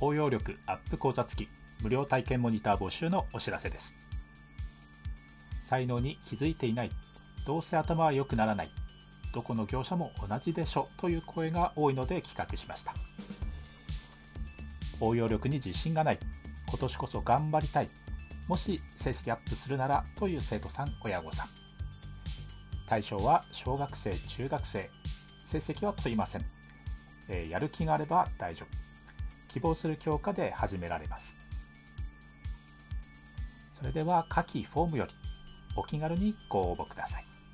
応用力アップ講座付き無料体験モニター募集のお知らせです。才能に気づいていないどうせ頭は良くならないどこの業者も同じでしょという声が多いので企画しました。応用力に自信がない今年こそ頑張りたいもし成績アップするならという生徒さん親御さん。対象は小学生中学生成績は問いません、えー、やる気があれば大丈夫。希望する教科で始められます。それでは下記フォームよりお気軽にご応募ください。